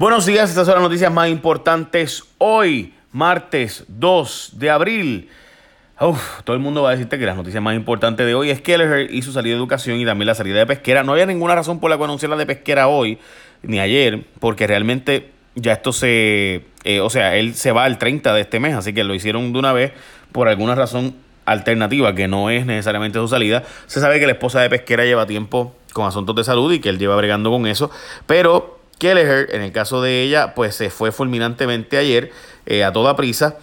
Buenos días, estas son las noticias más importantes hoy, martes 2 de abril. Uf, todo el mundo va a decirte que las noticias más importantes de hoy es Kelleher y su salida de educación y también la salida de pesquera. No había ninguna razón por la cual anunciar la de pesquera hoy ni ayer, porque realmente ya esto se. Eh, o sea, él se va el 30 de este mes, así que lo hicieron de una vez por alguna razón alternativa que no es necesariamente su salida. Se sabe que la esposa de pesquera lleva tiempo con asuntos de salud y que él lleva bregando con eso, pero Kelleher, en el caso de ella, pues se fue fulminantemente ayer eh, a toda prisa.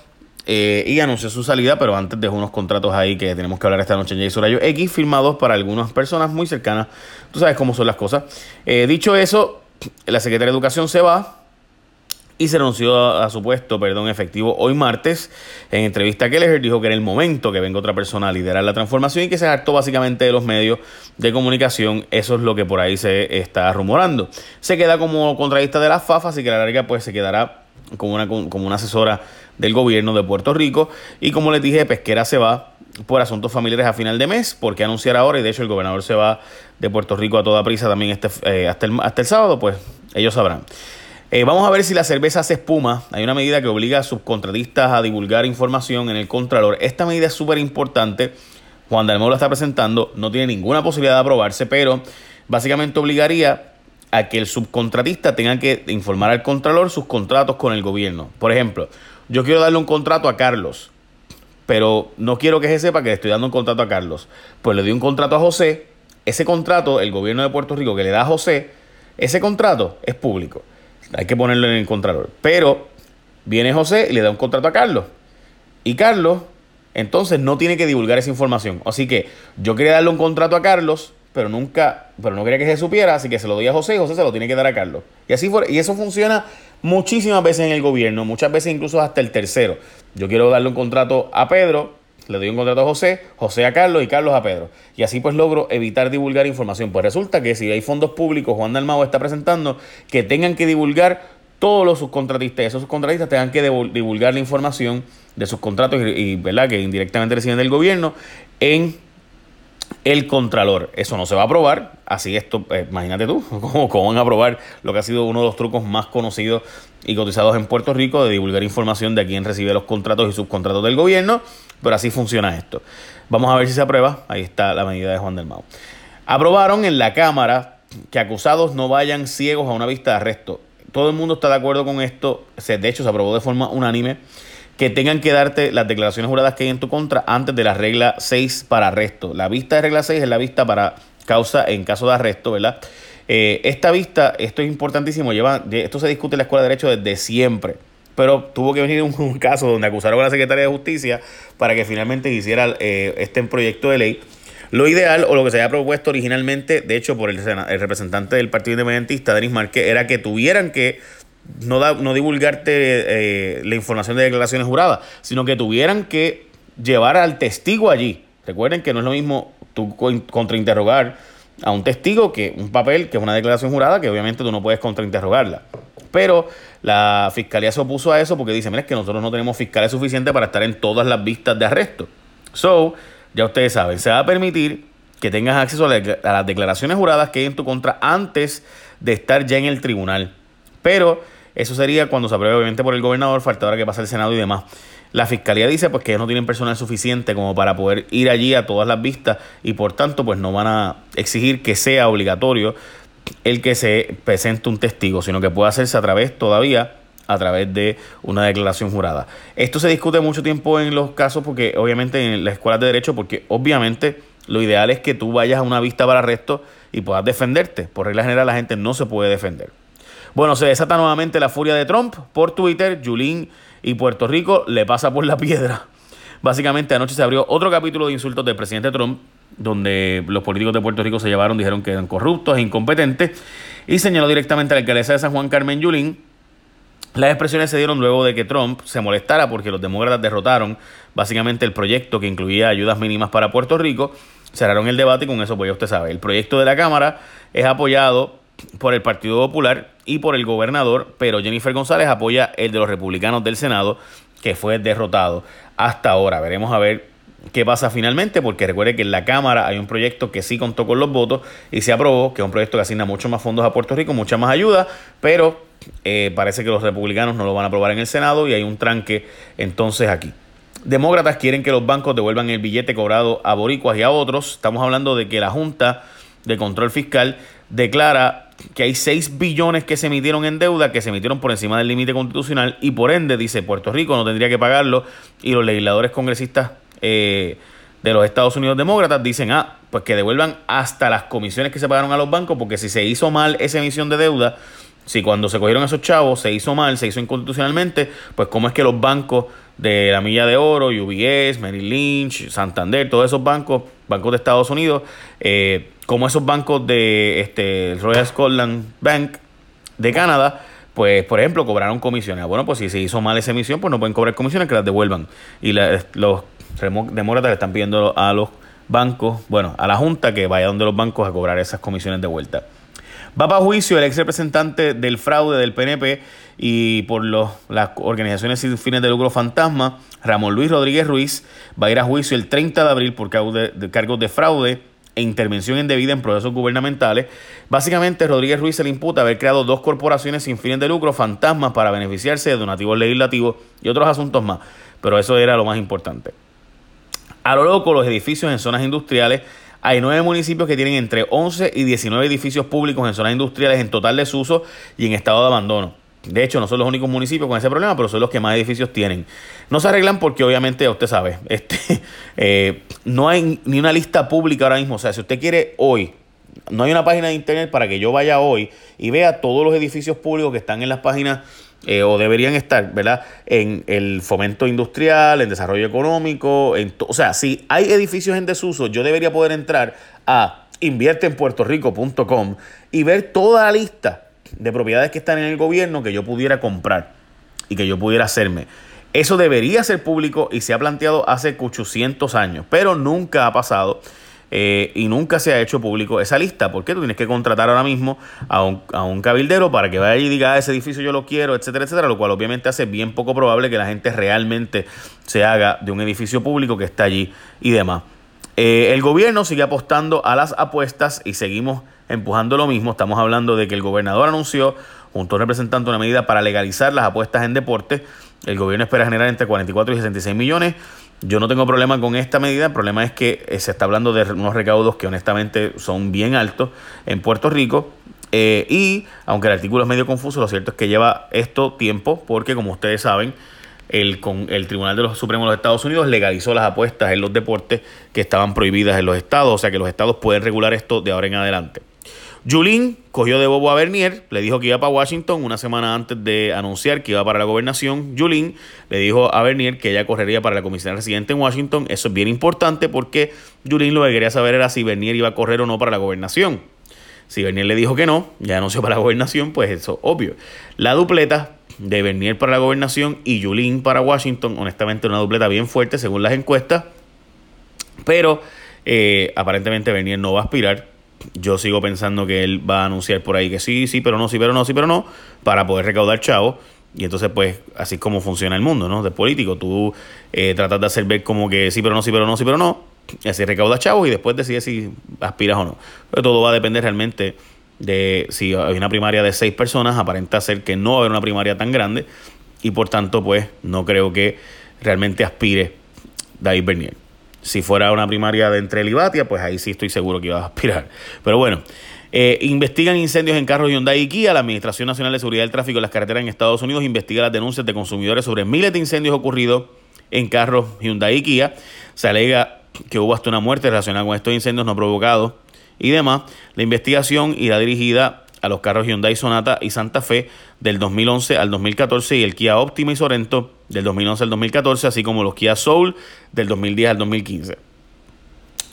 Eh, y anunció su salida, pero antes dejó unos contratos ahí que tenemos que hablar esta noche en Jason Rayo X, firmados para algunas personas muy cercanas. Tú sabes cómo son las cosas. Eh, dicho eso, la secretaria de Educación se va, y se anunció a, su puesto, perdón, efectivo hoy martes. En entrevista a Kelleher dijo que era el momento que venga otra persona a liderar la transformación y que se hartó básicamente de los medios de comunicación. Eso es lo que por ahí se está rumorando. Se queda como contradista de la FAFA, así que la larga pues se quedará como una, como una asesora del gobierno de Puerto Rico. Y como les dije, Pesquera se va por asuntos familiares a final de mes, porque anunciar ahora, y de hecho el gobernador se va de Puerto Rico a toda prisa también este, eh, hasta, el, hasta el sábado, pues ellos sabrán. Eh, vamos a ver si la cerveza se espuma. Hay una medida que obliga a subcontratistas a divulgar información en el Contralor. Esta medida es súper importante. Juan Dalmau la está presentando. No tiene ninguna posibilidad de aprobarse, pero básicamente obligaría a que el subcontratista tenga que informar al Contralor sus contratos con el gobierno. Por ejemplo, yo quiero darle un contrato a Carlos, pero no quiero que se sepa que le estoy dando un contrato a Carlos. Pues le doy un contrato a José. Ese contrato, el gobierno de Puerto Rico que le da a José, ese contrato es público. Hay que ponerlo en el contralor. Pero viene José y le da un contrato a Carlos. Y Carlos, entonces, no tiene que divulgar esa información. Así que yo quería darle un contrato a Carlos, pero nunca, pero no quería que se supiera, así que se lo doy a José y José se lo tiene que dar a Carlos. Y así fue, y eso funciona muchísimas veces en el gobierno, muchas veces incluso hasta el tercero. Yo quiero darle un contrato a Pedro, le doy un contrato a José, José a Carlos y Carlos a Pedro. Y así pues logro evitar divulgar información. Pues resulta que si hay fondos públicos, Juan Dalmao está presentando que tengan que divulgar todos los subcontratistas, esos subcontratistas tengan que divulgar la información de sus contratos y, ¿verdad? que indirectamente reciben del gobierno en el Contralor. Eso no se va a aprobar, así esto, eh, imagínate tú, ¿cómo, ¿cómo, van a aprobar lo que ha sido uno de los trucos más conocidos y cotizados en Puerto Rico de divulgar información de quién recibe los contratos y subcontratos del gobierno, pero así funciona esto. Vamos a ver si se aprueba, ahí está la medida de Juan del Mau. Aprobaron en la Cámara que acusados no vayan ciegos a una vista de arresto. Todo el mundo está de acuerdo con esto, de hecho se aprobó de forma unánime que tengan que darte las declaraciones juradas que hay en tu contra antes de la regla 6 para arresto. La vista de regla 6 es la vista para causa en caso de arresto, ¿verdad? Eh, esta vista, esto es importantísimo, lleva, esto se discute en la Escuela de Derecho desde siempre, pero tuvo que venir un, caso donde acusaron a la Secretaría de Justicia para que finalmente hiciera eh, este proyecto de ley. Lo ideal o lo que se había propuesto originalmente, de hecho por el, el representante del Partido Independentista, Denis Márquez, era que tuvieran que no, no divulgarte eh, la información de declaraciones juradas, sino que tuvieran que llevar al testigo allí. Recuerden que no es lo mismo tú contrainterrogar a un testigo que un papel, que es una declaración jurada, que obviamente tú no puedes contrainterrogarla. Pero la fiscalía se opuso a eso porque dice, mira, es que nosotros no tenemos fiscales suficientes para estar en todas las vistas de arresto. So, ya ustedes saben, se va a permitir que tengas acceso a, a las declaraciones juradas que hay en tu contra antes de estar ya en el tribunal. Pero eso sería cuando se apruebe obviamente por el gobernador, falta ahora que pasa el Senado y demás. La fiscalía dice pues que ellos no tienen personal suficiente como para poder ir allí a todas las vistas y por tanto pues no van a exigir que sea obligatorio el que se presente un testigo, sino que puede hacerse a través todavía a través de una declaración jurada. Esto se discute mucho tiempo en los casos porque obviamente en las escuelas de derecho porque obviamente lo ideal es que tú vayas a una vista para arresto y puedas defenderte. Por regla general la gente no se puede defender. Bueno, se desata nuevamente la furia de Trump por Twitter. Yulín y Puerto Rico le pasa por la piedra. Básicamente anoche se abrió otro capítulo de insultos del presidente Trump, donde los políticos de Puerto Rico se llevaron, dijeron que eran corruptos e incompetentes, y señaló directamente a la alcaldesa de San Juan Carmen Yulín. Las expresiones se dieron luego de que Trump se molestara porque los demócratas derrotaron básicamente el proyecto que incluía ayudas mínimas para Puerto Rico. Cerraron el debate y con eso pues ya usted sabe. El proyecto de la Cámara es apoyado por el Partido Popular y por el gobernador, pero Jennifer González apoya el de los republicanos del Senado, que fue derrotado hasta ahora. Veremos a ver qué pasa finalmente, porque recuerde que en la Cámara hay un proyecto que sí contó con los votos y se aprobó, que es un proyecto que asigna mucho más fondos a Puerto Rico, mucha más ayuda, pero eh, parece que los republicanos no lo van a aprobar en el Senado y hay un tranque entonces aquí. Demócratas quieren que los bancos devuelvan el billete cobrado a boricuas y a otros. Estamos hablando de que la Junta de Control Fiscal declara que hay 6 billones que se emitieron en deuda, que se emitieron por encima del límite constitucional y por ende, dice Puerto Rico, no tendría que pagarlo y los legisladores congresistas eh, de los Estados Unidos demócratas dicen, ah, pues que devuelvan hasta las comisiones que se pagaron a los bancos, porque si se hizo mal esa emisión de deuda, si cuando se cogieron esos chavos se hizo mal, se hizo inconstitucionalmente, pues cómo es que los bancos de la Milla de Oro, UBS, Merrill Lynch, Santander, todos esos bancos, bancos de Estados Unidos, eh, como esos bancos de este, Royal Scotland Bank de Canadá, pues por ejemplo cobraron comisiones. Bueno, pues si se hizo mal esa emisión, pues no pueden cobrar comisiones, que las devuelvan. Y los demócratas le están pidiendo a los bancos, bueno, a la Junta que vaya donde los bancos a cobrar esas comisiones de vuelta. Va para juicio el ex representante del fraude del PNP y por los, las organizaciones sin fines de lucro fantasma, Ramón Luis Rodríguez Ruiz, va a ir a juicio el 30 de abril por cargos de fraude e intervención indebida en procesos gubernamentales. Básicamente, Rodríguez Ruiz se le imputa haber creado dos corporaciones sin fines de lucro fantasmas para beneficiarse de donativos legislativos y otros asuntos más. Pero eso era lo más importante. A lo loco, los edificios en zonas industriales. Hay nueve municipios que tienen entre 11 y 19 edificios públicos en zonas industriales en total desuso y en estado de abandono. De hecho, no son los únicos municipios con ese problema, pero son los que más edificios tienen. No se arreglan porque obviamente, usted sabe, este, eh, no hay ni una lista pública ahora mismo. O sea, si usted quiere hoy, no hay una página de internet para que yo vaya hoy y vea todos los edificios públicos que están en las páginas eh, o deberían estar, ¿verdad? En el fomento industrial, en desarrollo económico, en o sea, si hay edificios en desuso, yo debería poder entrar a invierteenpuertorico.com y ver toda la lista de propiedades que están en el gobierno que yo pudiera comprar y que yo pudiera hacerme. Eso debería ser público y se ha planteado hace 800 años, pero nunca ha pasado. Eh, y nunca se ha hecho público esa lista. porque tú tienes que contratar ahora mismo a un, a un cabildero para que vaya y diga, ah, ese edificio yo lo quiero, etcétera, etcétera? Lo cual obviamente hace bien poco probable que la gente realmente se haga de un edificio público que está allí y demás. Eh, el gobierno sigue apostando a las apuestas y seguimos empujando lo mismo. Estamos hablando de que el gobernador anunció, junto a un representante, una medida para legalizar las apuestas en deporte. El gobierno espera generar entre 44 y 66 millones. Yo no tengo problema con esta medida, el problema es que eh, se está hablando de unos recaudos que honestamente son bien altos en Puerto Rico. Eh, y aunque el artículo es medio confuso, lo cierto es que lleva esto tiempo porque como ustedes saben, el, con, el Tribunal de los Supremos de los Estados Unidos legalizó las apuestas en los deportes que estaban prohibidas en los estados, o sea que los estados pueden regular esto de ahora en adelante. Julín cogió de bobo a Bernier, le dijo que iba para Washington una semana antes de anunciar que iba para la gobernación. Julín le dijo a Bernier que ella correría para la comisión residente en Washington. Eso es bien importante porque Julín lo que quería saber era si Bernier iba a correr o no para la gobernación. Si Bernier le dijo que no, ya anunció para la gobernación, pues eso obvio. La dupleta de Bernier para la gobernación y Julín para Washington, honestamente una dupleta bien fuerte según las encuestas. Pero eh, aparentemente Bernier no va a aspirar yo sigo pensando que él va a anunciar por ahí que sí, sí, pero no, sí, pero no, sí, pero no, para poder recaudar chavos. Y entonces, pues, así es como funciona el mundo, ¿no? De político. Tú eh, tratas de hacer ver como que sí, pero no, sí, pero no, sí, pero no. Y así recaudas chavos y después decides si aspiras o no. Pero todo va a depender realmente de si hay una primaria de seis personas, aparenta ser que no va a haber una primaria tan grande. Y por tanto, pues, no creo que realmente aspire David Bernier. Si fuera una primaria de entre Libatia, pues ahí sí estoy seguro que iba a aspirar. Pero bueno, eh, investigan incendios en carros Hyundai y Kia. La Administración Nacional de Seguridad del Tráfico en las carreteras en Estados Unidos investiga las denuncias de consumidores sobre miles de incendios ocurridos en carros Hyundai y Kia. Se alega que hubo hasta una muerte relacionada con estos incendios no provocados y demás. La investigación irá dirigida a los carros Hyundai Sonata y Santa Fe del 2011 al 2014 y el Kia Optima y Sorento del 2011 al 2014, así como los Kia Soul del 2010 al 2015.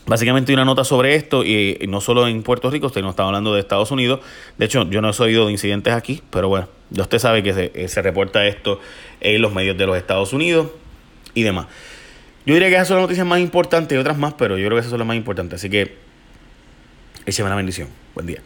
Básicamente hay una nota sobre esto y, no solo en Puerto Rico, usted no está hablando de Estados Unidos. De hecho, yo no he oído de incidentes aquí, pero bueno, ya usted sabe que se, eh, se reporta esto en los medios de los Estados Unidos y demás. Yo diría que esas son las noticias más importantes y otras más, pero yo creo que esas son las más importantes. Así que écheme la bendición. Buen día.